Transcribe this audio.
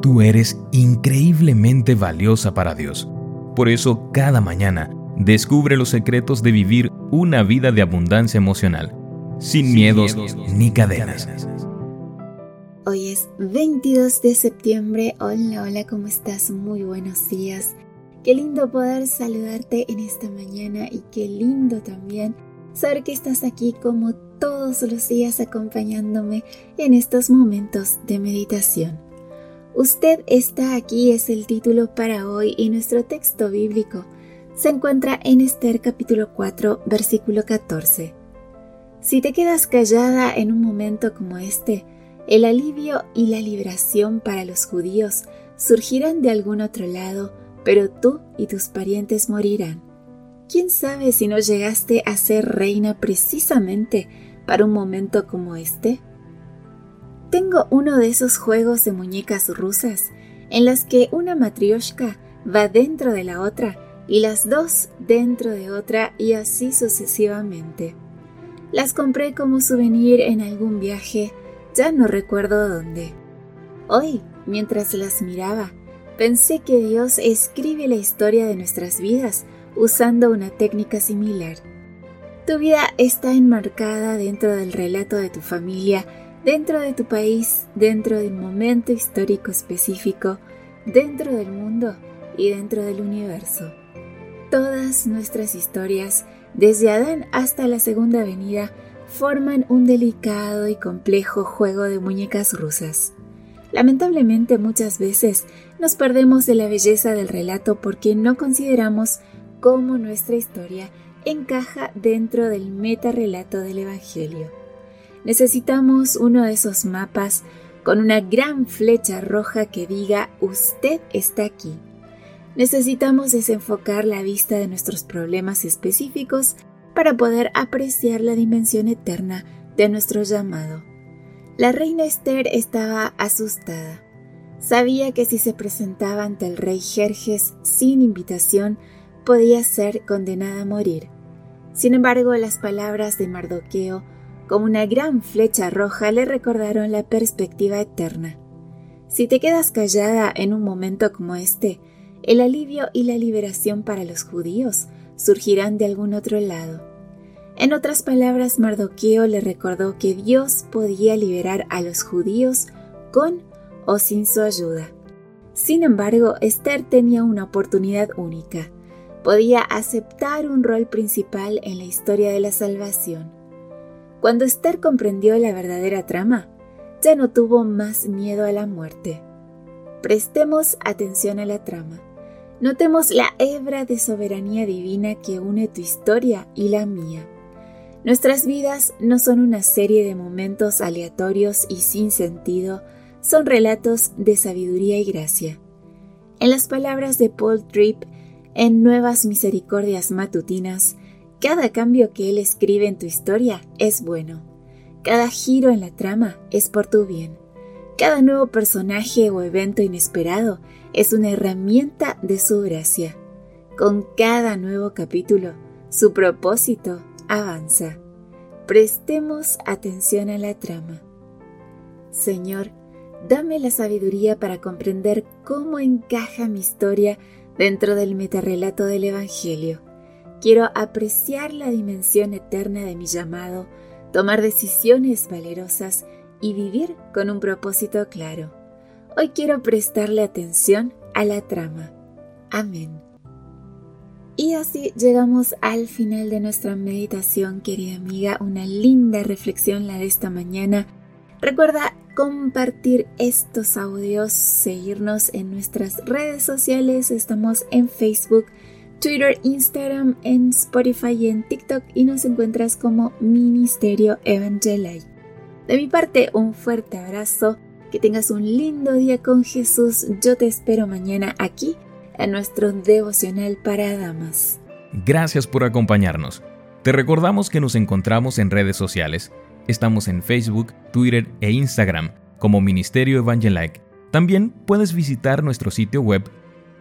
Tú eres increíblemente valiosa para Dios. Por eso, cada mañana, descubre los secretos de vivir una vida de abundancia emocional, sin, miedos, ni cadenas. Hoy es 22 de septiembre. Hola, hola, ¿cómo estás? Muy buenos días. Qué lindo poder saludarte en esta mañana y qué lindo también saber que estás aquí como todos los días acompañándome en estos momentos de meditación. Usted está aquí es el título para hoy y nuestro texto bíblico se encuentra en Esther capítulo 4 versículo 14. Si te quedas callada en un momento como este, el alivio y la liberación para los judíos surgirán de algún otro lado, pero tú y tus parientes morirán. ¿Quién sabe si no llegaste a ser reina precisamente para un momento como este? Tengo uno de esos juegos de muñecas rusas en las que una matrioshka va dentro de la otra y las dos dentro de otra y así sucesivamente. Las compré como souvenir en algún viaje, ya no recuerdo dónde. Hoy, mientras las miraba, pensé que Dios escribe la historia de nuestras vidas usando una técnica similar. Tu vida está enmarcada dentro del relato de tu familia dentro de tu país, dentro de un momento histórico específico, dentro del mundo y dentro del universo. Todas nuestras historias, desde Adán hasta la Segunda Venida, forman un delicado y complejo juego de muñecas rusas. Lamentablemente muchas veces nos perdemos de la belleza del relato porque no consideramos cómo nuestra historia encaja dentro del metarrelato del Evangelio. Necesitamos uno de esos mapas con una gran flecha roja que diga usted está aquí. Necesitamos desenfocar la vista de nuestros problemas específicos para poder apreciar la dimensión eterna de nuestro llamado. La reina Esther estaba asustada. Sabía que si se presentaba ante el rey Jerjes sin invitación, podía ser condenada a morir. Sin embargo, las palabras de Mardoqueo como una gran flecha roja le recordaron la perspectiva eterna. Si te quedas callada en un momento como este, el alivio y la liberación para los judíos surgirán de algún otro lado. En otras palabras, Mardoqueo le recordó que Dios podía liberar a los judíos con o sin su ayuda. Sin embargo, Esther tenía una oportunidad única. Podía aceptar un rol principal en la historia de la salvación. Cuando Esther comprendió la verdadera trama, ya no tuvo más miedo a la muerte. Prestemos atención a la trama. Notemos la hebra de soberanía divina que une tu historia y la mía. Nuestras vidas no son una serie de momentos aleatorios y sin sentido, son relatos de sabiduría y gracia. En las palabras de Paul Tripp, en Nuevas Misericordias Matutinas, cada cambio que él escribe en tu historia es bueno. Cada giro en la trama es por tu bien. Cada nuevo personaje o evento inesperado es una herramienta de su gracia. Con cada nuevo capítulo, su propósito avanza. Prestemos atención a la trama. Señor, dame la sabiduría para comprender cómo encaja mi historia dentro del metarrelato del Evangelio Quiero apreciar la dimensión eterna de mi llamado, tomar decisiones valerosas y vivir con un propósito claro. Hoy quiero prestarle atención a la trama. Amén. Y así llegamos al final de nuestra meditación, querida amiga. Una linda reflexión la de esta mañana. Recuerda compartir estos audios, seguirnos en nuestras redes sociales. Estamos en Facebook, Twitter, Instagram, en Spotify y en TikTok y nos encuentras como Ministerio Evangelite. De mi parte, un fuerte abrazo, que tengas un lindo día con Jesús. Yo te espero mañana aquí en nuestro devocional para damas. Gracias por acompañarnos. Te recordamos que nos encontramos en redes sociales. Estamos en Facebook, Twitter e Instagram como Ministerio Evangelike. También puedes visitar nuestro sitio web